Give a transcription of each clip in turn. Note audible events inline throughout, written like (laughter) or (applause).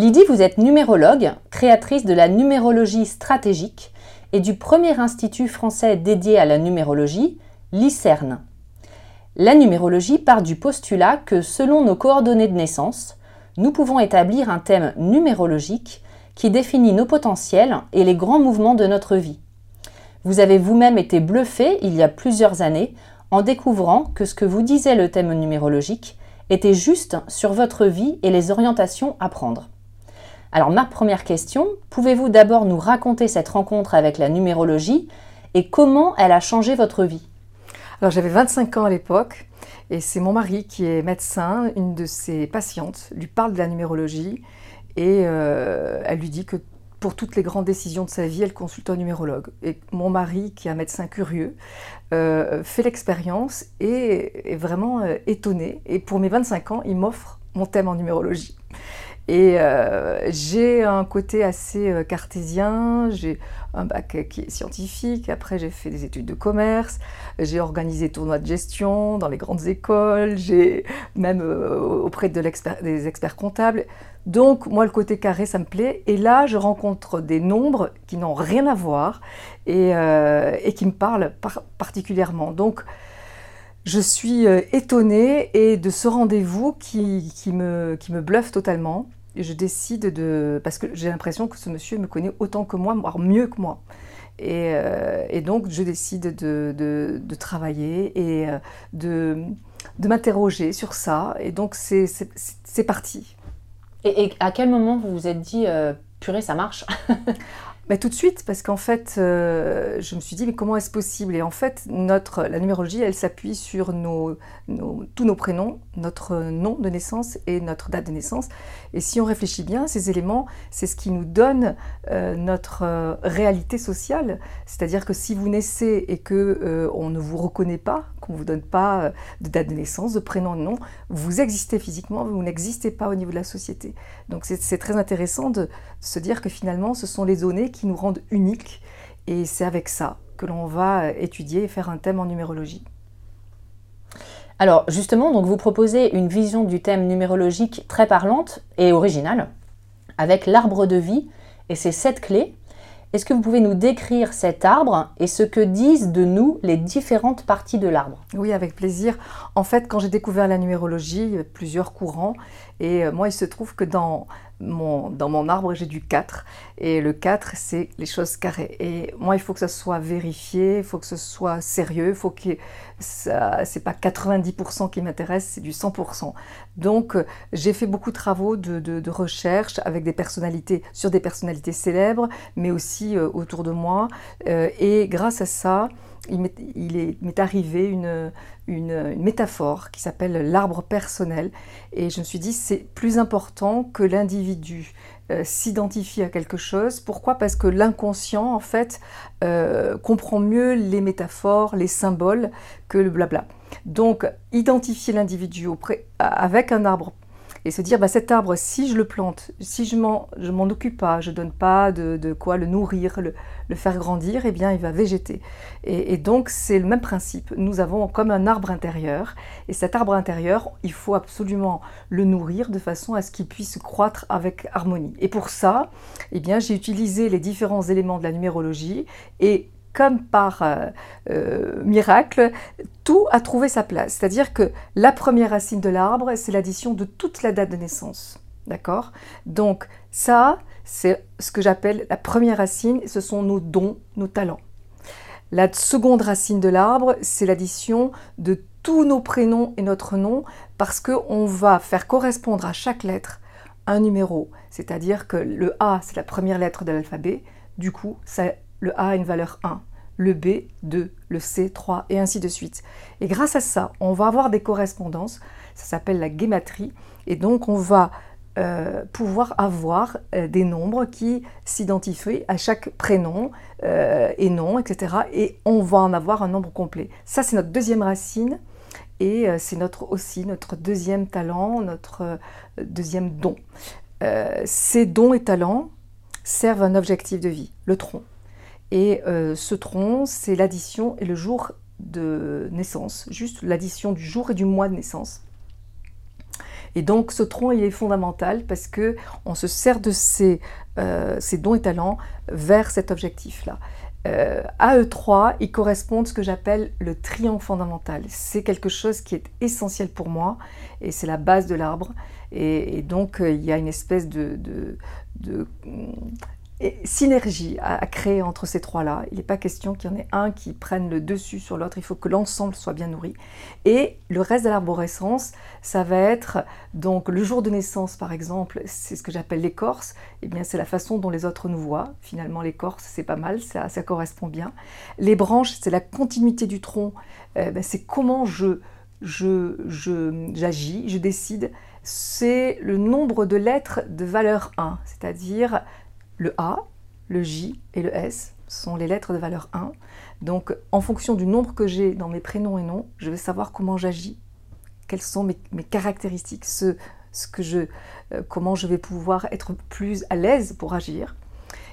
Lydie, vous êtes numérologue, créatrice de la numérologie stratégique et du premier institut français dédié à la numérologie, l'ICERN. La numérologie part du postulat que selon nos coordonnées de naissance, nous pouvons établir un thème numérologique qui définit nos potentiels et les grands mouvements de notre vie. Vous avez vous-même été bluffé il y a plusieurs années en découvrant que ce que vous disait le thème numérologique était juste sur votre vie et les orientations à prendre. Alors ma première question, pouvez-vous d'abord nous raconter cette rencontre avec la numérologie et comment elle a changé votre vie? Alors j'avais 25 ans à l'époque et c'est mon mari qui est médecin, une de ses patientes lui parle de la numérologie et euh, elle lui dit que pour toutes les grandes décisions de sa vie, elle consulte un numérologue. Et mon mari, qui est un médecin curieux, euh, fait l'expérience et est vraiment euh, étonné. Et pour mes 25 ans, il m'offre mon thème en numérologie. Et euh, j'ai un côté assez euh, cartésien, j'ai un bac qui est scientifique, après j'ai fait des études de commerce, j'ai organisé tournois de gestion dans les grandes écoles, j'ai même euh, auprès de des experts comptables. Donc moi le côté carré ça me plaît. Et là je rencontre des nombres qui n'ont rien à voir et, qui me parlent particulièrement. Donc je suis étonnée et de ce rendez-vous qui, qui, me, qui me bluffe totalement je décide de... Parce que j'ai l'impression que ce monsieur me connaît autant que moi, voire mieux que moi. Et, euh, donc, je décide de, travailler et euh, de, de m'interroger sur ça. Et donc, c'est parti. Et, à quel moment vous vous êtes dit, euh, purée, ça marche? (laughs) Mais tout de suite, parce qu'en fait, euh, je me suis dit, mais comment est-ce possible? Et en fait, notre, la numérologie, elle s'appuie sur tous nos prénoms, notre nom de naissance et notre date de naissance. Et si on réfléchit bien, ces éléments, c'est ce qui nous donne euh, notre euh, réalité sociale. C'est-à-dire que si vous naissez et que on ne vous reconnaît pas, qu'on ne vous donne pas de date de naissance, de prénom, de nom, vous existez physiquement, vous n'existez pas au niveau de la société. Donc c'est très intéressant de se dire que finalement, ce sont les données qui nous rendent uniques. Et c'est avec ça que l'on va étudier et faire un thème en numérologie. Alors justement, donc vous proposez une vision du thème numérologique très parlante et originale, avec l'arbre de vie et ses sept clés. Est-ce que vous pouvez nous décrire cet arbre et ce que disent de nous les différentes parties de l'arbre? Oui, avec plaisir. En fait, quand j'ai découvert la numérologie, plusieurs courants, et euh, moi, il se trouve que dans dans mon arbre, j'ai du 4. Et le 4, c'est les choses carrées. Et moi, il faut que ça soit vérifié, il faut que ce soit sérieux, il faut que ça, c'est pas 90% qui m'intéresse, c'est du 100%. Donc, euh, j'ai fait beaucoup de travaux de, recherche avec des personnalités, sur des personnalités célèbres, mais aussi euh, autour de moi. et grâce à ça, il m'est arrivé une, métaphore qui s'appelle l'arbre personnel. Et je me suis dit, c'est plus important que l'individu euh, s'identifie à quelque chose. Pourquoi? Parce que l'inconscient, en fait, euh, comprend mieux les métaphores, les symboles que le blabla. Donc, identifier l'individu avec un arbre et se dire bah, cet arbre, si je le plante, si je m'en, m'en occupe pas, je donne pas de, quoi le nourrir, le, faire grandir, eh bien il va végéter. Et, donc c'est le même principe. Nous avons comme un arbre intérieur, et cet arbre intérieur, il faut absolument le nourrir de façon à ce qu'il puisse croître avec harmonie. Et pour ça, eh bien j'ai utilisé les différents éléments de la numérologie et comme par euh, euh, miracle, tout a trouvé sa place. C'est-à-dire que la première racine de l'arbre, c'est l'addition de toute la date de naissance. D'accord? Donc ça, c'est ce que j'appelle la première racine, ce sont nos dons, nos talents. La seconde racine de l'arbre, c'est l'addition de tous nos prénoms et notre nom, parce qu'on va faire correspondre à chaque lettre un numéro. C'est-à-dire que le A, c'est la première lettre de l'alphabet, du coup, ça le A a une valeur 1, le B 2, le C 3 et ainsi de suite. Et grâce à ça, on va avoir des correspondances, ça s'appelle la guématrie, et donc on va euh, pouvoir avoir euh, des nombres qui s'identifient à chaque prénom euh, et nom, etc. Et on va en avoir un nombre complet. Ça, c'est notre deuxième racine et c'est notre aussi notre deuxième talent, notre deuxième don. ces dons et talents servent un objectif de vie, le tronc. Et euh, ce tronc, c'est l'addition et le jour de naissance, juste l'addition du jour et du mois de naissance. Et donc ce tronc, il est fondamental parce que on se sert de ses, euh, dons et talents vers cet objectif-là. Euh, AE3, il correspond à ce que j'appelle le triangle fondamental. C'est quelque chose qui est essentiel pour moi et c'est la base de l'arbre. Et, donc euh, il y a une espèce de synergie à, créer entre ces trois-là. Il n'est pas question qu'il y en ait un qui prenne le dessus sur l'autre, il faut que l'ensemble soit bien nourri. Et le reste de l'arborescence, ça va être donc le jour de naissance par exemple, c'est ce que j'appelle l'écorce, et eh bien c'est la façon dont les autres nous voient. Finalement l'écorce c'est pas mal, ça, correspond bien. Les branches, c'est la continuité du tronc, euh, ben, c'est comment je j'agis, je, je décide, c'est le nombre de lettres de valeur 1, c'est-à-dire le A, le J et le S sont les lettres de valeur 1. Donc en fonction du nombre que j'ai dans mes prénoms et noms, je vais savoir comment j'agis, quelles sont mes, caractéristiques, ce, que je, euh, comment je vais pouvoir être plus à l'aise pour agir.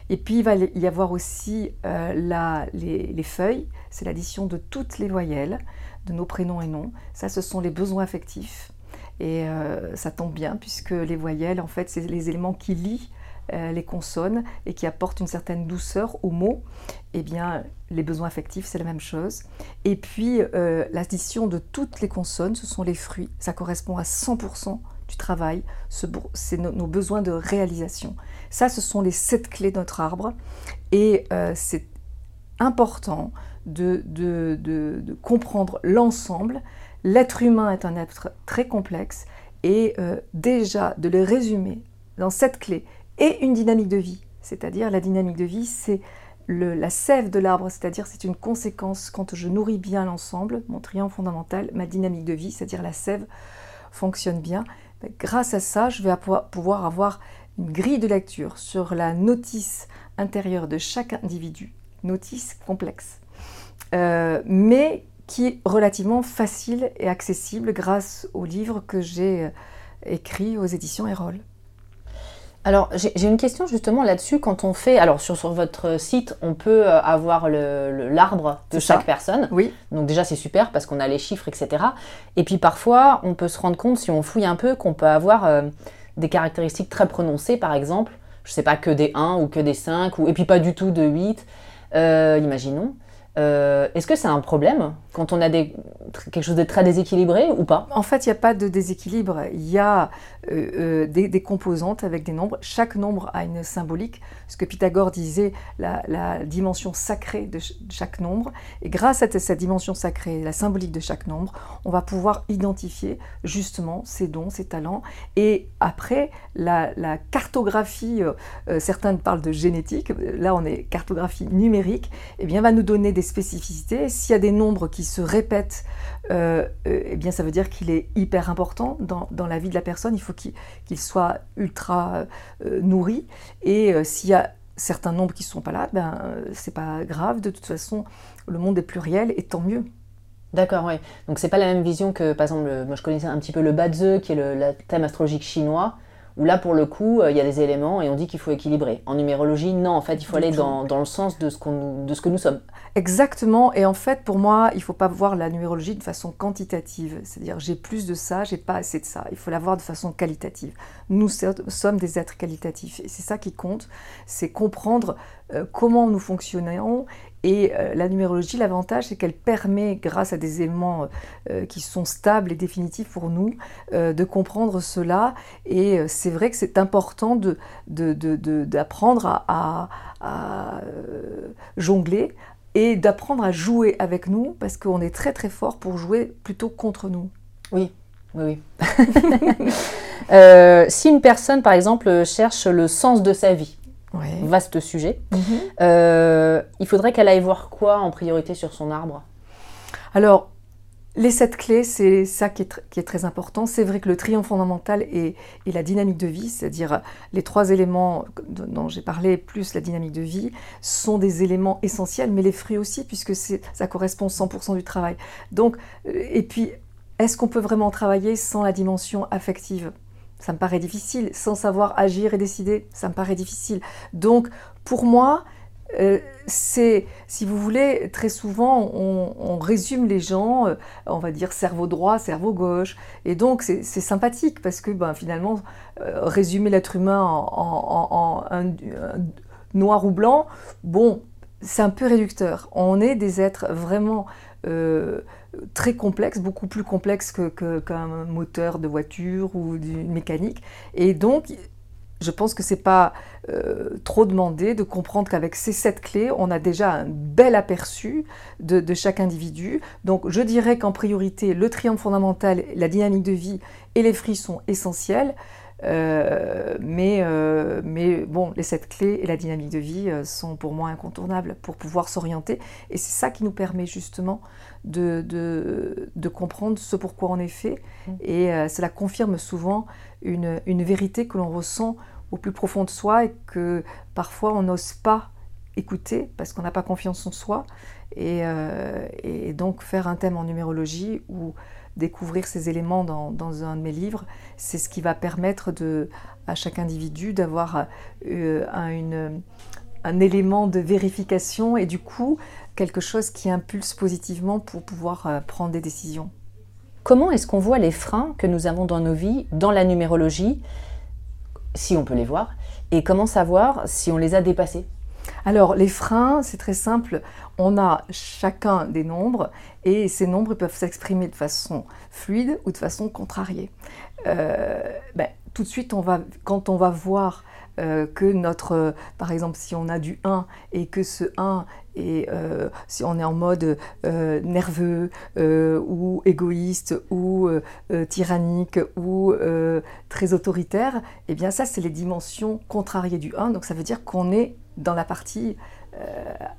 Et puis il va y avoir aussi euh, les, feuilles, c'est l'addition de toutes les voyelles de nos prénoms et noms. Ça, ce sont les besoins affectifs. Et euh, ça tombe bien puisque les voyelles, en fait, c'est les éléments qui lient euh, les consonnes et qui apportent une certaine douceur aux mots, eh bien, les besoins affectifs, c'est la même chose. Et puis, euh, l'addition de toutes les consonnes, ce sont les fruits. Ça correspond à 100% du travail, c'est nos besoins de réalisation. Ça, ce sont les sept clés de notre arbre. Et euh, c'est important de, de, comprendre l'ensemble. L'être humain est un être très complexe et déjà de les résumer dans cette clé et une dynamique de vie. C'est-à-dire la dynamique de vie, c'est la sève de l'arbre, c'est-à-dire c'est une conséquence quand je nourris bien l'ensemble, mon triangle fondamental, ma dynamique de vie, c'est-à-dire la sève fonctionne bien. Ben, grâce à ça, je vais pouvoir avoir une grille de lecture sur la notice intérieure de chaque individu, notice complexe, euh, mais qui est relativement facile et accessible grâce au livre que j'ai euh, écrit aux éditions Erol. Alors, j'ai une question justement là-dessus. Quand on fait. Alors, sur, votre site, on peut euh, avoir l'arbre de chaque personne. Oui. Donc, déjà, c'est super parce qu'on a les chiffres, etc. Et puis, parfois, on peut se rendre compte, si on fouille un peu, qu'on peut avoir euh, des caractéristiques très prononcées, par exemple. Je ne sais pas que des 1 ou que des 5, ou, et puis pas du tout de 8. Euh, imaginons. Euh, est-ce que c'est un problème quand on a quelque chose de très déséquilibré ou pas? En fait, il n'y a pas de déséquilibre. Il y a euh, euh, des, composantes avec des nombres. Chaque nombre a une symbolique. Ce que Pythagore disait, la, dimension sacrée de, chaque nombre. Et grâce à cette dimension sacrée, la symbolique de chaque nombre, on va pouvoir identifier justement ses dons, ses talents. Et après, la, cartographie, certains parlent de génétique, là on est cartographie numérique, eh bien va nous donner des spécificités. S'il y a des nombres qui se répètent, euh, euh, eh bien ça veut dire qu'il est hyper important dans, dans, la vie de la personne. Il faut qu'il soit ultra euh, nourri. Et s'il y a certains nombres qui ne sont pas là, ben c'est pas grave. De toute façon, le monde est pluriel et tant mieux. D'accord, oui. Donc c'est pas la même vision que, par exemple, moi je connaissais un petit peu le Bazhe, qui est le, thème astrologique chinois où là, pour le coup, euh, il y a des éléments et on dit qu'il faut équilibrer. En numérologie, non, en fait, il faut aller dans, le sens de ce, de ce que nous sommes. Exactement, et en fait, pour moi, il ne faut pas voir la numérologie de façon quantitative, c'est-à-dire j'ai plus de ça, j'ai pas assez de ça, il faut la voir de façon qualitative. Nous sommes des êtres qualitatifs, et c'est ça qui compte, c'est comprendre euh, comment nous fonctionnons et euh, la numérologie, l'avantage, c'est qu'elle permet, grâce à des éléments euh, qui sont stables et définitifs pour nous, de comprendre cela. Et c'est vrai que c'est important d'apprendre à, jongler et d'apprendre à jouer avec nous, parce qu'on est très très fort pour jouer plutôt contre nous. Oui, oui, oui. (laughs) si une personne, par exemple, cherche le sens de sa vie, vaste sujet. Mhm. Euh, il faudrait qu'elle aille voir quoi en priorité sur son arbre? Alors, les sept clés, c'est ça qui est, très important. C'est vrai que le triangle fondamental et, la dynamique de vie, c'est-à-dire les trois éléments dont j'ai parlé, plus la dynamique de vie, sont des éléments essentiels, mais les fruits aussi, puisque ça correspond 100% du travail. Donc, euh, et puis, est-ce qu'on peut vraiment travailler sans la dimension affective? Ça me paraît difficile. Sans savoir agir et décider, ça me paraît difficile. Donc, pour moi, euh, c'est, si vous voulez, très souvent, on, résume les gens, euh, on va dire cerveau droit, cerveau gauche. Et donc, c'est sympathique parce que ben, finalement, euh, résumer l'être humain en, noir ou blanc, bon, c'est un peu réducteur. On est des êtres vraiment très complexes, beaucoup plus complexes qu'un moteur de voiture ou d'une mécanique. Et donc, je pense que c'est pas euh, trop demandé de comprendre qu'avec ces sept clés, on a déjà un bel aperçu de, chaque individu. Donc je dirais qu'en priorité, le triangle fondamental, la dynamique de vie et les fruits sont essentiels. Euh, mais, euh, mais bon, les sept clés et la dynamique de vie sont pour moi incontournables pour pouvoir s'orienter. Et c'est ça qui nous permet justement de, de, comprendre ce pourquoi on est fait. Mmh. Et cela confirme souvent une, une vérité que l'on ressent au plus profond de soi et que parfois on n'ose pas écouter parce qu'on n'a pas confiance en soi. Et, euh, et, donc faire un thème en numérologie ou découvrir ces éléments dans, un de mes livres, c'est ce qui va permettre à chaque individu d'avoir euh, un élément de vérification et du coup quelque chose qui impulse positivement pour pouvoir euh, prendre des décisions. Comment est-ce qu'on voit les freins que nous avons dans nos vies, dans la numérologie, si on peut les voir, et comment savoir si on les a dépassés? Alors, les freins, c'est très simple. On a chacun des nombres et ces nombres peuvent s'exprimer de façon fluide ou de façon contrariée. Euh, ben, tout de suite, quand on va voir euh, que notre, par exemple, si on a du 1 et que ce 1 et euh, si on est en mode nerveux ou égoïste ou tyrannique ou très autoritaire, eh bien ça c'est les dimensions contrariées du 1, donc ça veut dire qu'on est dans la partie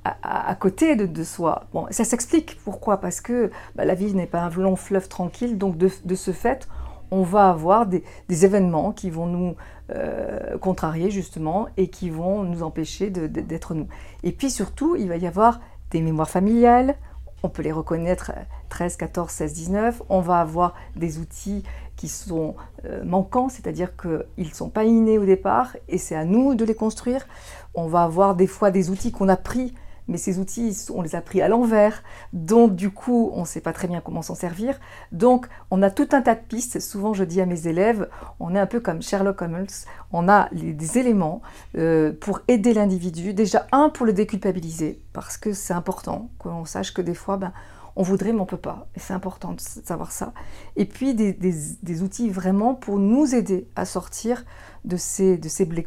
à, côté de, soi. Bon, ça s'explique pourquoi, parce que bah, la vie n'est pas un long fleuve tranquille, donc de, de ce fait, on va avoir des, événements qui vont nous euh, contrarier justement et qui vont nous empêcher d'être nous. Et puis surtout, il va y avoir des mémoires familiales, on peut les reconnaître 13, 14, 16, 19. On va avoir des outils qui sont euh, manquants, c'est-à-dire qu'ils ne sont pas innés au départ et c'est à nous de les construire. On va avoir des fois des outils qu'on a pris mais ces outils, on les a pris à l'envers, donc du coup, on ne sait pas très bien comment s'en servir. Donc, on a tout un tas de pistes. Souvent, je dis à mes élèves, on est un peu comme Sherlock Holmes, on a des éléments euh, pour aider l'individu. Déjà, un, pour le déculpabiliser, parce que c'est important qu'on sache que des fois, ben, on voudrait mais on ne peut pas. Et c'est important de savoir ça. Et puis des, outils vraiment pour nous aider à sortir de ces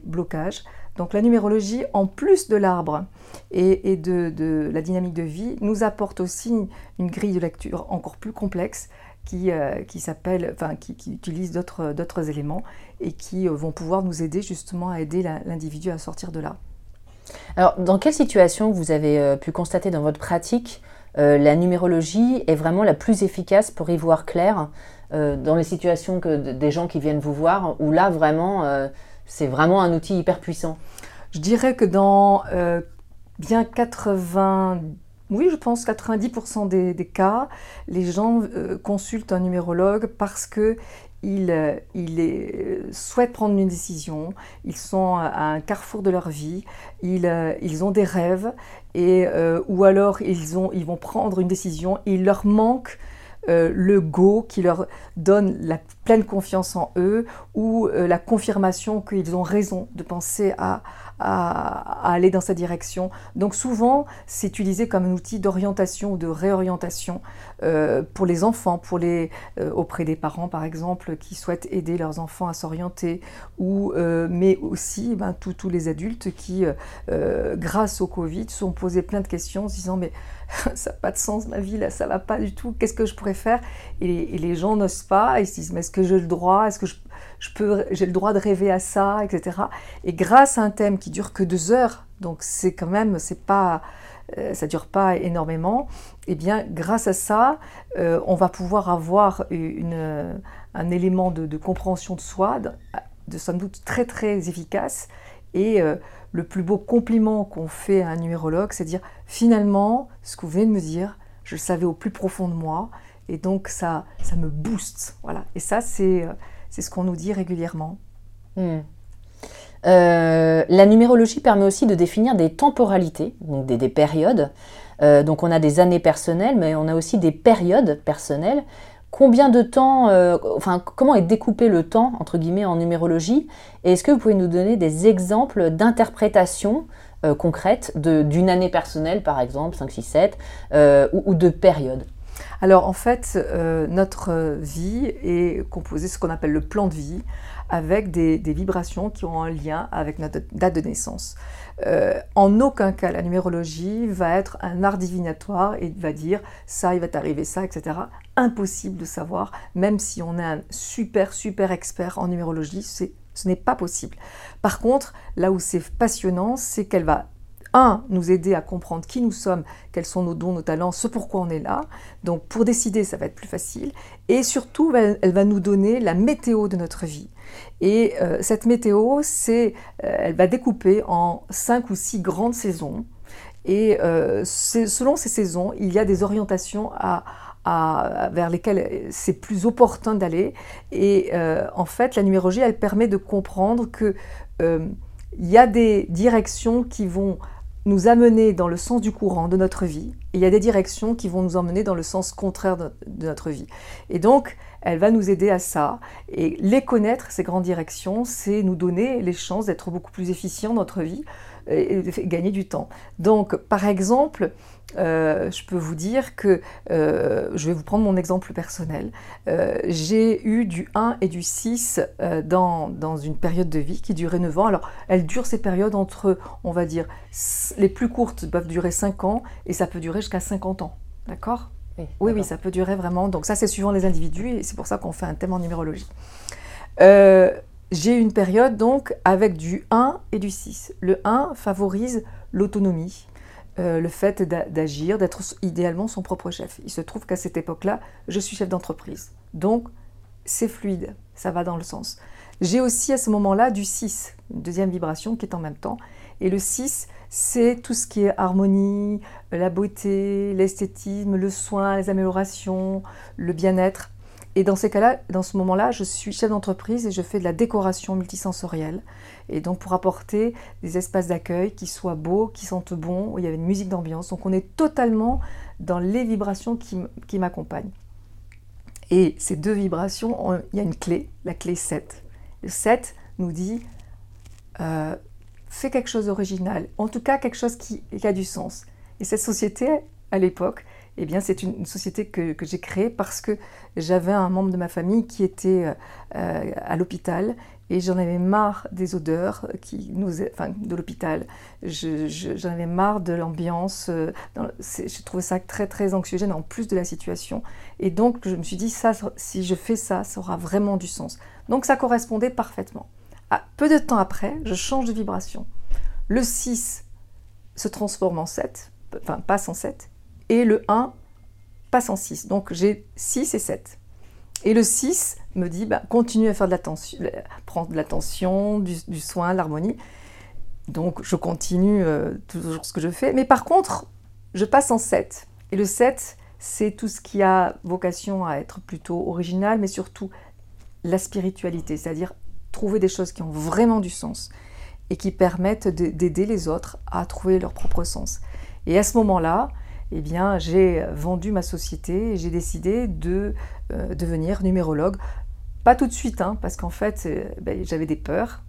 blocages. Donc la numérologie, en plus de l'arbre et, de, la dynamique de vie, nous apporte aussi une grille de lecture encore plus complexe qui, euh, qui s'appelle, enfin, qui, utilise d'autres éléments et qui euh, vont pouvoir nous aider justement à aider l'individu à sortir de là. Alors, dans quelle situation vous avez euh, pu constater dans votre pratique la numérologie est vraiment la plus efficace pour y voir clair dans les situations que des gens qui viennent vous voir, où là vraiment c'est vraiment un outil hyper puissant. Je dirais que dans euh, bien 80, oui, je pense 90% des, cas, les gens euh, consultent un numérologue parce que ils, euh, souhaitent prendre une décision, ils sont à un carrefour de leur vie, ils, ils ont des rêves, et, ou alors ils, ont, ils vont prendre une décision, il leur manque euh, le go qui leur donne la pleine confiance en eux ou euh, la confirmation qu'ils ont raison de penser à, aller dans cette direction. Donc souvent, c'est utilisé comme un outil d'orientation ou de réorientation euh, pour les enfants, pour les, auprès des parents par exemple, qui souhaitent aider leurs enfants à s'orienter, mais aussi ben, tous les adultes qui, grâce au Covid, sont posés plein de questions en se disant mais (laughs) ça n'a pas de sens ma vie là, ça va pas du tout, qu'est-ce que je pourrais faire? Et, les gens n'osent pas, ils se disent mais est-ce que j'ai le droit, est-ce que je, peux, j'ai le droit de rêver à ça, etc. Et grâce à un thème qui dure que deux heures, donc c'est quand même, c'est pas, euh, ça dure pas énormément, et eh bien grâce à ça, euh, on va pouvoir avoir une, un élément de, compréhension de soi, de, de, somme doute très très efficace, et euh, le plus beau compliment qu'on fait à un numérologue, c'est de dire finalement, ce que vous venez de me dire, je le savais au plus profond de moi, et donc ça, ça me booste. Voilà. Et ça, c'est, euh, ce qu'on nous dit régulièrement. Hmm. la numérologie permet aussi de définir des temporalités, donc des, périodes. donc on a des années personnelles, mais on a aussi des périodes personnelles. Combien de temps, enfin comment est découpé le temps entre guillemets en numérologie Et est-ce que vous pouvez nous donner des exemples d'interprétation concrète d'une année personnelle, par exemple, 5, 6, 7, ou, de périodes? Alors en fait, euh, notre vie est composée de ce qu'on appelle le plan de vie, avec des, vibrations qui ont un lien avec notre date de naissance. Euh, en aucun cas, la numérologie va être un art divinatoire et va dire ça, il va t'arriver ça, etc. Impossible de savoir, même si on est un super, super expert en numérologie, ce n'est pas possible. Par contre, là où c'est passionnant, c'est qu'elle va un, nous aider à comprendre qui nous sommes, quels sont nos dons, nos talents, ce pourquoi on est là. Donc pour décider, ça va être plus facile. Et surtout, elle, va nous donner la météo de notre vie. Et euh, cette météo, c'est, euh, elle va découper en cinq ou six grandes saisons. Et euh, selon ces saisons, il y a des orientations à, vers lesquelles c'est plus opportun d'aller. Et en fait, la numérologie, elle permet de comprendre que il y a des directions qui vont nous amener dans le sens du courant de notre vie, il y a des directions qui vont nous emmener dans le sens contraire de, notre vie. Et donc, elle va nous aider à ça. Et les connaître, ces grandes directions, c'est nous donner les chances d'être beaucoup plus efficients dans notre vie et de gagner du temps. Donc, par exemple, euh, je peux vous dire que, euh, je vais vous prendre mon exemple personnel, euh, j'ai eu du 1 et du 6 dans, dans, une période de vie qui durait 9 ans. Alors, elle dure ces périodes entre, on va dire, les plus courtes peuvent durer 5 ans et ça peut durer jusqu'à 50 ans. D'accord? Oui, oui, ça peut durer vraiment. Donc ça, c'est suivant les individus et c'est pour ça qu'on fait un thème en numérologie. J'ai une période donc avec du 1 et du 6. Le 1 favorise l'autonomie, euh, le fait d'agir, d'être idéalement son propre chef. Il se trouve qu'à cette époque-là, je suis chef d'entreprise. Donc, c'est fluide, ça va dans le sens. J'ai aussi à ce moment-là du 6, une deuxième vibration qui est en même temps. Et le 6, c'est tout ce qui est harmonie, la beauté, l'esthétisme, le soin, les améliorations, le bien-être. Et dans ces cas-là, dans ce moment-là, je suis chef d'entreprise et je fais de la décoration multisensorielle. Et donc pour apporter des espaces d'accueil qui soient beaux, qui sentent bon, où il y avait une musique d'ambiance. Donc on est totalement dans les vibrations qui, m'accompagnent. Et ces deux vibrations, il y a une clé, la clé 7. Le 7 nous dit euh, fais quelque chose d'original, en tout cas quelque chose qui, qui a du sens. Et cette société, à l'époque, eh bien, c'est une, société que, j'ai créée parce que j'avais un membre de ma famille qui était euh, à l'hôpital et j'en avais marre des odeurs qui nous, enfin, de l'hôpital. J'en avais marre de l'ambiance. Euh, j'ai trouvé ça très très anxiogène en plus de la situation. Et donc je me suis dit ça, si je fais ça, ça aura vraiment du sens. Donc ça correspondait parfaitement. Peu de temps après, je change de vibration. Le 6 se transforme en 7, enfin passe en 7, et le 1 passe en 6. Donc j'ai 6 et 7. Et le 6 me dit, bah, continue à faire de l'attention, prendre de l'attention, du, soin, l'harmonie. Donc je continue euh, toujours ce que je fais. Mais par contre, je passe en 7. Et le 7, c'est tout ce qui a vocation à être plutôt original, mais surtout la spiritualité, c'est-à-dire trouver des choses qui ont vraiment du sens et qui permettent d'aider les autres à trouver leur propre sens. Et à ce moment-là, eh bien, j'ai vendu ma société et j'ai décidé de euh, devenir numérologue. Pas tout de suite, hein, parce qu'en fait, euh, ben, j'avais des peurs.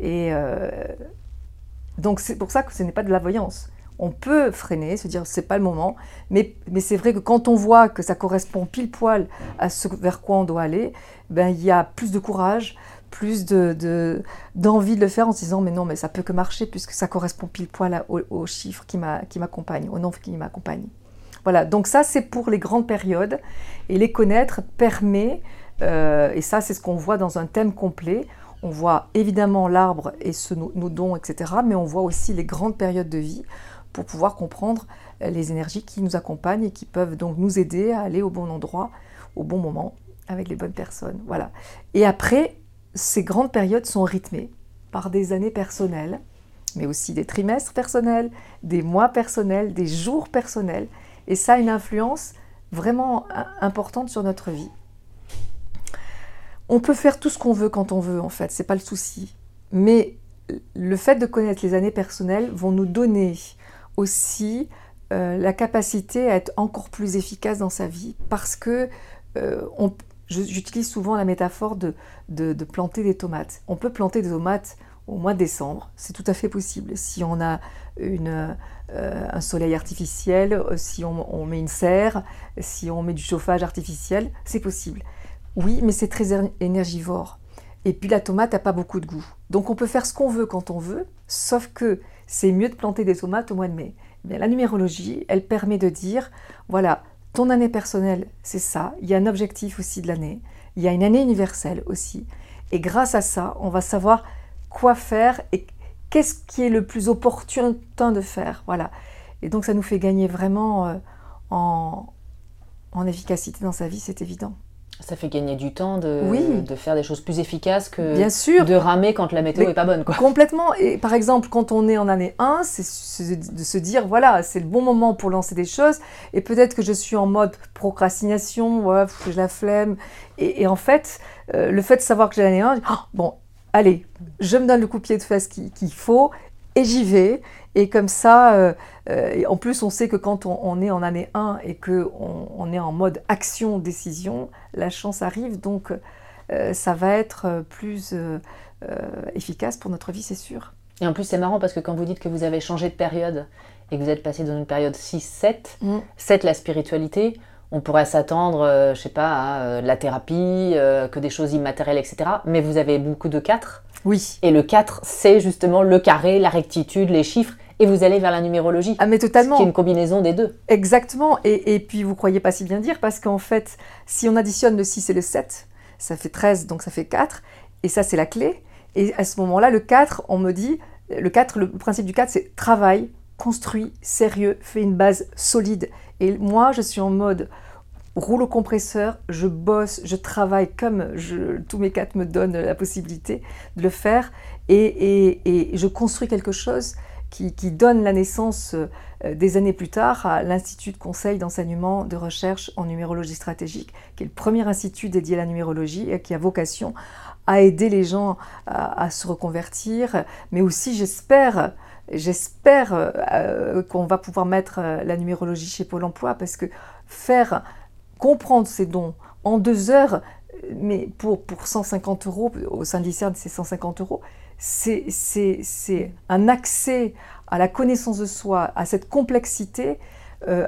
Et euh, donc, c'est pour ça que ce n'est pas de la voyance. On peut freiner, se dire c'est pas le moment, mais, mais c'est vrai que quand on voit que ça correspond pile poil à ce vers quoi on doit aller, ben, il y a plus de courage, plus de, d'envie de, le faire en se disant mais non mais ça peut que marcher puisque ça correspond pile poil au, chiffre qui, m'accompagne, au nombre qui m'accompagne. Voilà, donc ça c'est pour les grandes périodes et les connaître permet, euh, et ça c'est ce qu'on voit dans un thème complet, on voit évidemment l'arbre et nos, dons, etc., mais on voit aussi les grandes périodes de vie pour pouvoir comprendre les énergies qui nous accompagnent et qui peuvent donc nous aider à aller au bon endroit, au bon moment, avec les bonnes personnes. Voilà. Et après, ces grandes périodes sont rythmées par des années personnelles, mais aussi des trimestres personnels, des mois personnels, des jours personnels. Et ça a une influence vraiment importante sur notre vie. On peut faire tout ce qu'on veut quand on veut, en fait, c'est pas le souci. Mais le fait de connaître les années personnelles vont nous donner aussi euh, la capacité à être encore plus efficace dans sa vie parce que euh, j'utilise souvent la métaphore de, planter des tomates. On peut planter des tomates au mois de décembre, c'est tout à fait possible. Si on a euh, un soleil artificiel, si on, met une serre, si on met du chauffage artificiel, c'est possible. Oui, mais c'est très énergivore. Et puis la tomate n'a pas beaucoup de goût. Donc on peut faire ce qu'on veut quand on veut, sauf que c'est mieux de planter des tomates au mois de mai. Eh la numérologie, elle permet de dire, voilà, ton année personnelle, c'est ça. Il y a un objectif aussi de l'année. Il y a une année universelle aussi. Et grâce à ça, on va savoir quoi faire et qu'est-ce qui est le plus opportun de faire. Voilà. Et donc ça nous fait gagner vraiment euh, en efficacité dans sa vie, c'est évident. Ça fait gagner du temps de, oui. de faire des choses plus efficaces que Bien sûr. de ramer quand la météo n'est pas bonne. Quoi. Complètement. Et par exemple, quand on est en année 1, c'est de se dire, voilà, c'est le bon moment pour lancer des choses. Et peut-être que je suis en mode procrastination, ouais, je la flemme. Et, en fait, euh, le fait de savoir que j'ai l'année 1, bon, allez, je me donne le coup de pied de fesse qu'il faut et j'y vais. Et comme ça, euh, euh, en plus, on sait que quand on, est en année 1 et qu'on on est en mode action-décision, la chance arrive. Donc, euh, ça va être plus efficace pour notre vie, c'est sûr. Et en plus, c'est marrant parce que quand vous dites que vous avez changé de période et que vous êtes passé dans une période 6-7, 7 mm. la spiritualité, on pourrait s'attendre, je sais pas, à la thérapie, que des choses immatérielles, etc. Mais vous avez beaucoup de 4. Oui. Et le 4, c'est justement le carré, la rectitude, les chiffres et vous allez vers la numérologie. Ah mais totalement. qui est une combinaison des deux. Exactement. Et, et puis vous croyez pas si bien dire parce qu'en fait, si on additionne le 6 et le 7, ça fait 13, donc ça fait 4. Et ça, c'est la clé. Et à ce moment-là, le 4, on me dit, le 4, le principe du 4, c'est travail, construit, sérieux, fait une base solide. Et moi, je suis en mode rouleau compresseur, je bosse, je travaille comme je, tous mes quatre me donnent la possibilité de le faire et, et, et je construis quelque chose qui, donne la naissance euh, des années plus tard à l'Institut de conseil d'enseignement de recherche en numérologie stratégique, qui est le premier institut dédié à la numérologie et qui a vocation à aider les gens à, se reconvertir, mais aussi j'espère j'espère euh, qu'on va pouvoir mettre euh, la numérologie chez Pôle Emploi parce que faire comprendre ces dons en deux heures, mais pour, pour 150 euros, au sein de l'ICERN c'est 150 euros, c'est un accès à la connaissance de soi, à cette complexité euh,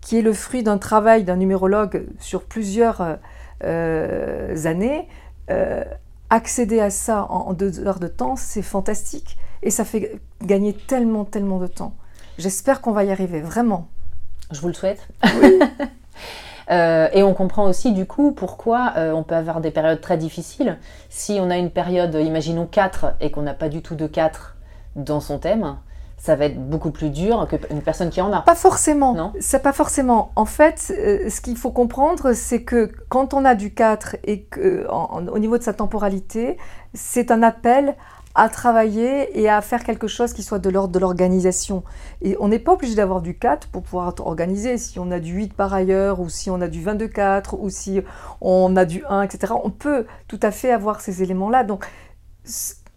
qui est le fruit d'un travail d'un numérologue sur plusieurs euh, années. Euh, accéder à ça en, deux heures de temps, c'est fantastique et ça fait gagner tellement, tellement de temps. J'espère qu'on va y arriver, vraiment. Je vous le souhaite. Oui. (laughs) Euh, et on comprend aussi du coup pourquoi euh, on peut avoir des périodes très difficiles. Si on a une période, imaginons 4, et qu'on n'a pas du tout de 4 dans son thème, ça va être beaucoup plus dur qu'une personne qui en a. Pas forcément. Non C'est pas forcément. En fait, euh, ce qu'il faut comprendre, c'est que quand on a du 4 et qu'au niveau de sa temporalité, c'est un appel à travailler et à faire quelque chose qui soit de l'ordre de l'organisation. Et on n'est pas obligé d'avoir du 4 pour pouvoir organiser. Si on a du 8 par ailleurs, ou si on a du 22-4, ou si on a du 1, etc., on peut tout à fait avoir ces éléments-là. Donc,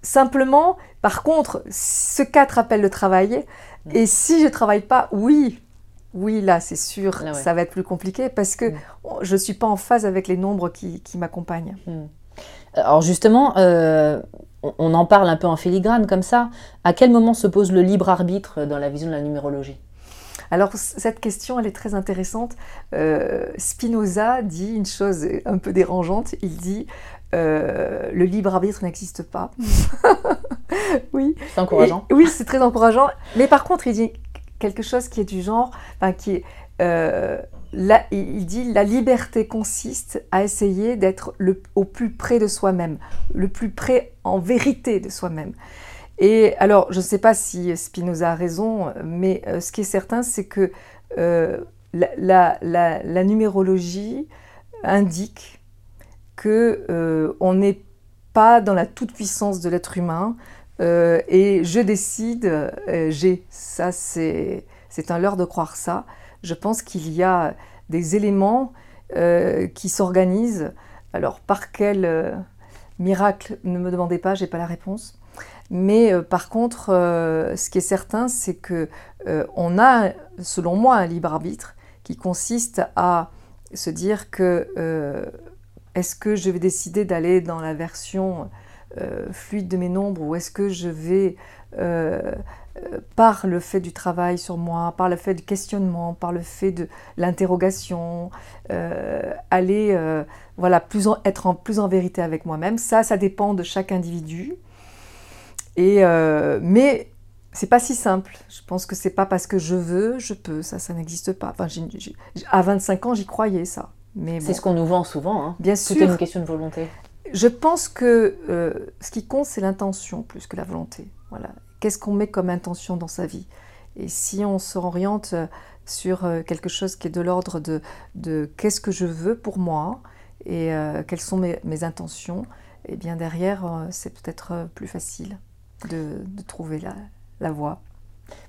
simplement, par contre, ce 4 appelle le travail. Mm. Et si je ne travaille pas, oui, oui, là, c'est sûr, ça va être plus compliqué parce que mm. je ne suis pas en phase avec les nombres qui, m'accompagnent. Mm. Alors justement, euh, on en parle un peu en filigrane comme ça. À quel moment se pose le libre arbitre dans la vision de la numérologie? Alors cette question, elle est très intéressante. Euh, Spinoza dit une chose un peu dérangeante. Il dit euh, le libre arbitre n'existe pas. (laughs) oui. C'est encourageant. oui, c'est très encourageant. Mais par contre, il dit quelque chose qui est du genre, enfin, qui est euh, il dit la liberté consiste à essayer d'être au plus près de soi-même, le plus près en vérité de soi-même. Et alors, je ne sais pas si Spinoza a raison, mais euh, ce qui est certain, c'est que euh, la, numérologie indique que euh, on n'est pas dans la toute-puissance de l'être humain, et je décide, j'ai, ça c'est un leurre de croire ça, je pense qu'il y a des éléments euh, qui s'organisent. Alors, par quel euh, miracle Ne me demandez pas, j'ai pas la réponse. Mais par contre, ce qui est certain, c'est que on a, selon moi, un libre arbitre qui consiste à se dire que est-ce que je vais décider d'aller dans la version fluide de mes nombres ou est-ce que je vais par le fait du travail sur moi, par le fait du questionnement, par le fait de l'interrogation, euh, aller euh, voilà, plus être en, plus en vérité avec moi-même. Ça, ça dépend de chaque individu. Et, euh, mais c'est pas si simple. Je pense que c'est pas parce que je veux, je peux. Ça, ça n'existe pas. Enfin, à 25 ans, j'y croyais ça. Mais c'est ce qu'on nous vend souvent. Hein. Bien sûr. C'est une question de volonté. Je pense que ce qui compte, c'est l'intention plus que la volonté. Voilà qu'est-ce qu'on met comme intention dans sa vie. Et si on se oriente euh, sur euh, quelque chose qui est de l'ordre de, qu'est-ce que je veux pour moi et euh, quelles sont mes, intentions, et eh bien derrière, c'est peut-être plus facile de, trouver la, la, voie.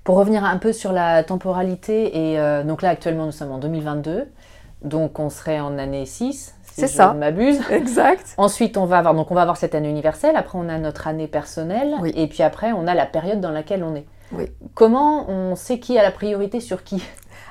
Pour revenir un peu sur la temporalité, et donc là actuellement nous sommes en 2022, donc on serait en année 6, c'est ça. je m'abuse. (laughs) Exact. Ensuite, on va avoir donc on va avoir cette année universelle. Après, on a notre année personnelle. Et puis après, on a la période dans laquelle on est. Oui. Comment on sait qui a la priorité sur qui?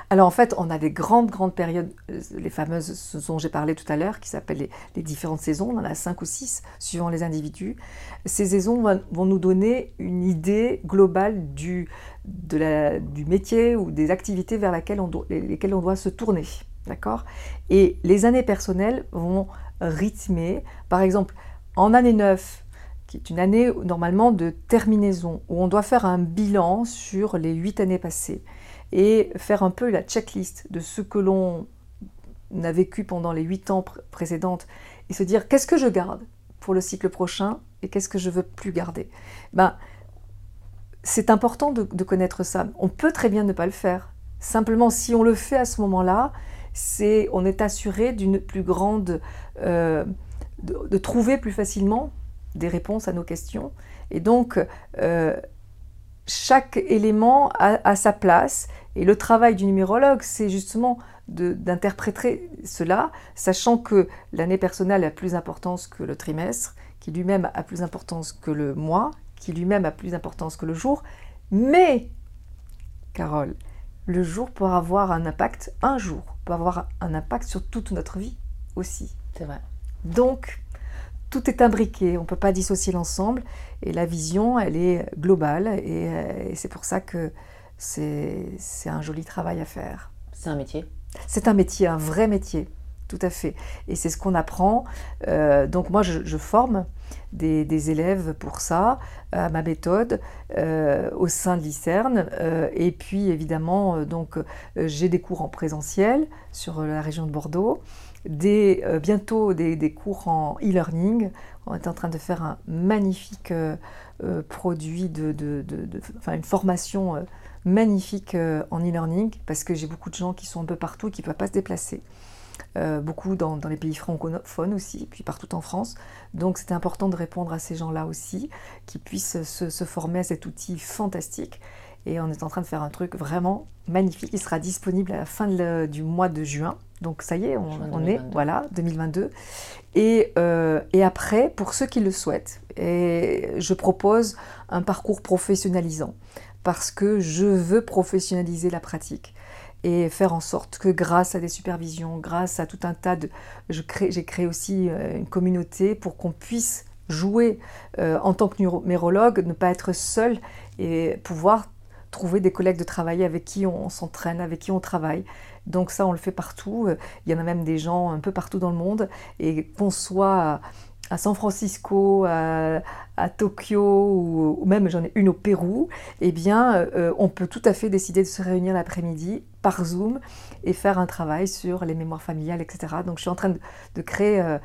Alors en fait, on a des grandes, grandes périodes, euh, les fameuses dont j'ai parlé tout à l'heure, qui s'appellent les, différentes saisons. On en a cinq ou six, suivant les individus. Ces saisons vont, nous donner une idée globale du, de la, du métier ou des activités vers laquelle on lesquelles on doit se tourner. D'accord? Et les années personnelles vont rythmer, par exemple, en année 9, qui est une année normalement de terminaison, où on doit faire un bilan sur les 8 années passées et faire un peu la checklist de ce que l'on a vécu pendant les 8 ans précédentes et se dire qu'est-ce que je garde pour le cycle prochain et qu'est-ce que je veux plus garder? Ben, c'est important de, de connaître ça. On peut très bien ne pas le faire. Simplement, si on le fait à ce moment-là, on est assuré d'une plus grande euh, de, trouver plus facilement des réponses à nos questions. Et donc euh, chaque élément a, sa place. Et le travail du numérologue c'est justement d'interpréter cela sachant que l'année personnelle a plus d'importance que le trimestre qui lui-même a plus d'importance que le mois qui lui-même a plus d'importance que le jour. Mais Carole le jour peut avoir un impact, un jour peut avoir un impact sur toute notre vie aussi. C'est vrai. Donc, tout est imbriqué, on ne peut pas dissocier l'ensemble, et la vision, elle est globale, et, euh, c'est pour ça que c'est un joli travail à faire. C'est un métier C'est un métier, un vrai métier. Tout à fait. Et c'est ce qu'on apprend. Euh, donc moi, je, forme des, élèves pour ça, à ma méthode, euh, au sein de l'ICERN. Euh, et puis, évidemment, donc j'ai des cours en présentiel sur la région de Bordeaux, bientôt des, cours en e-learning. On est en train de faire un magnifique produit, de, une formation magnifique en e-learning, parce que j'ai beaucoup de gens qui sont un peu partout et qui ne peuvent pas se déplacer. Euh, beaucoup dans, les pays francophones aussi, puis partout en France. Donc c'était important de répondre à ces gens-là aussi, qui puissent se, former à cet outil fantastique. Et on est en train de faire un truc vraiment magnifique. Il sera disponible à la fin du mois de juin. Donc ça y est, on, est, voilà, 2022. Et, euh, et, après, pour ceux qui le souhaitent, et je propose un parcours professionnalisant parce que je veux professionnaliser la pratique et faire en sorte que grâce à des supervisions, grâce à tout un tas de... J'ai créé, aussi euh, une communauté pour qu'on puisse jouer euh, en tant que numérologue, ne pas être seul et pouvoir trouver des collègues de travail avec qui on, s'entraîne, avec qui on travaille. Donc ça, on le fait partout. Il y en a même des gens un peu partout dans le monde. Et qu'on soit à San Francisco, à, Tokyo ou, même j'en ai une au Pérou, eh bien, euh, on peut tout à fait décider de se réunir l'après-midi par Zoom et faire un travail sur les mémoires familiales, etc. Donc, je suis en train de, créer, euh,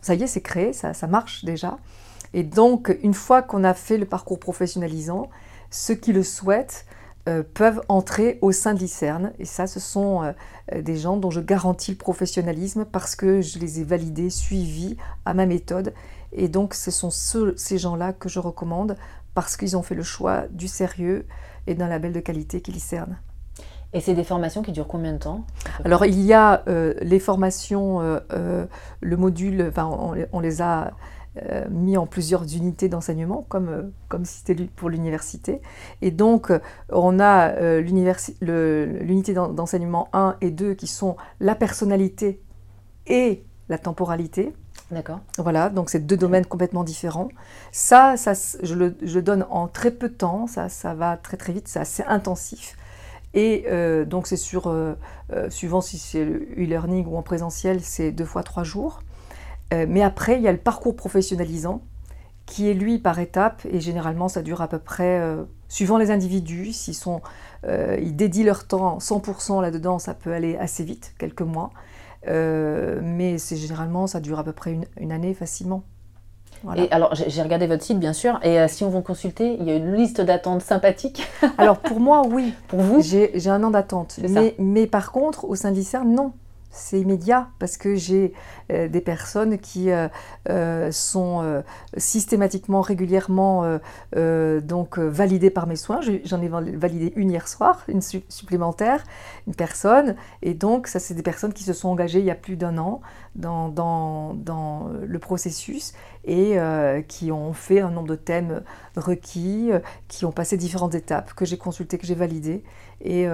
ça y est, c'est créé, ça, marche déjà. Et donc, une fois qu'on a fait le parcours professionnalisant, ceux qui le souhaitent euh, peuvent entrer au sein de l'ICERN. Et ça, ce sont des gens dont je garantis le professionnalisme parce que je les ai validés, suivis à ma méthode. Et donc, ce sont ces gens-là que je recommande parce qu'ils ont fait le choix du sérieux et d'un label de qualité qui l'ICERN. Et c'est des formations qui durent combien de temps Alors il y a euh, les formations, le module, enfin, on, les a mis en plusieurs unités d'enseignement, comme, comme si c'était pour l'université. Et donc, on a l'unité d'enseignement 1 et 2 qui sont la personnalité et la temporalité. D'accord. Voilà, donc c'est deux domaines complètement différents. Ça, ça je, le, donne en très peu de temps, ça, ça va très très vite, c'est assez intensif. Et euh, donc c'est sur, euh, euh, suivant si c'est e-learning ou en présentiel, c'est deux fois trois jours. mais après, il y a le parcours professionnalisant qui est lui par étapes et généralement ça dure à peu près, suivant les individus, s'ils sont, dédient leur temps 100% là-dedans, ça peut aller assez vite, quelques mois. Euh, mais c'est généralement, ça dure à peu près une, année facilement. Et alors, j'ai regardé votre site, bien sûr, et euh, si on vous consulter, il y a une liste d'attente sympathique. alors, pour moi, oui. (laughs) Pour vous J'ai un an d'attente. Mais, mais, par contre, au sein de non c'est immédiat parce que j'ai euh, des personnes qui euh, euh, sont systématiquement, régulièrement donc validées par mes soins. J'en ai validé une hier soir, une supplémentaire, une personne. Et donc, ça, c'est des personnes qui se sont engagées il y a plus d'un an dans, le processus et qui ont fait un nombre de thèmes requis, qui ont passé différentes étapes que j'ai consultées, que j'ai validées. Et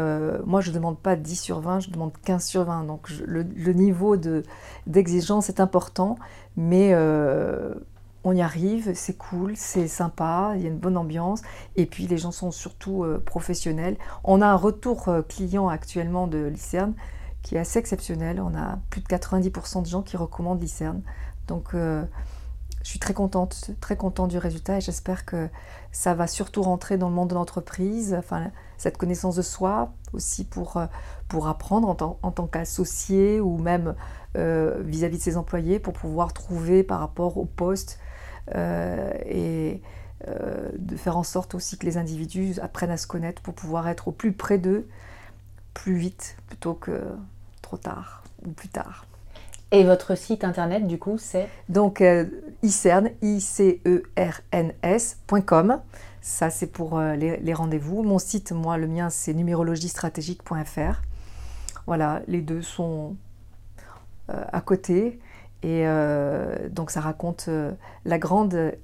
moi, je ne demande pas 10 sur 20, je demande 15 sur 20. Donc, le, niveau d'exigence est important, mais euh, on y arrive, c'est cool, c'est sympa, il y a une bonne ambiance, et puis les gens sont surtout euh, professionnels. On a un retour euh, client actuellement de l'ICERN qui est assez exceptionnel. On a plus de 90% de gens qui recommandent l'ICERN. Donc, je suis très contente, très contente du résultat et j'espère que ça va surtout rentrer dans le monde de l'entreprise, enfin, cette connaissance de soi aussi pour, euh, pour apprendre en, tant, qu'associé ou même euh, vis-à-vis de ses employés pour pouvoir trouver par rapport au poste euh, et de faire en sorte aussi que les individus apprennent à se connaître pour pouvoir être au plus près d'eux plus vite plutôt que trop tard ou plus tard. Et votre site internet, du coup, c'est Donc, euh, ICERN, I-C-E-R-N-S.com. Ça, c'est pour euh, les, rendez-vous. Mon site, moi, le mien, c'est numérologiestratégique.fr. Voilà, les deux sont euh, à côté. Et donc, ça raconte la grande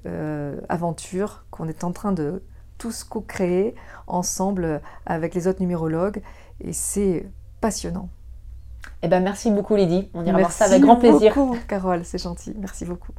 aventure qu'on est en train de tous co-créer ensemble avec les autres numérologues. Et c'est passionnant. Eh ben, merci beaucoup Lydie. On ira voir ça avec grand plaisir. Merci beaucoup Carole, c'est gentil. Merci beaucoup.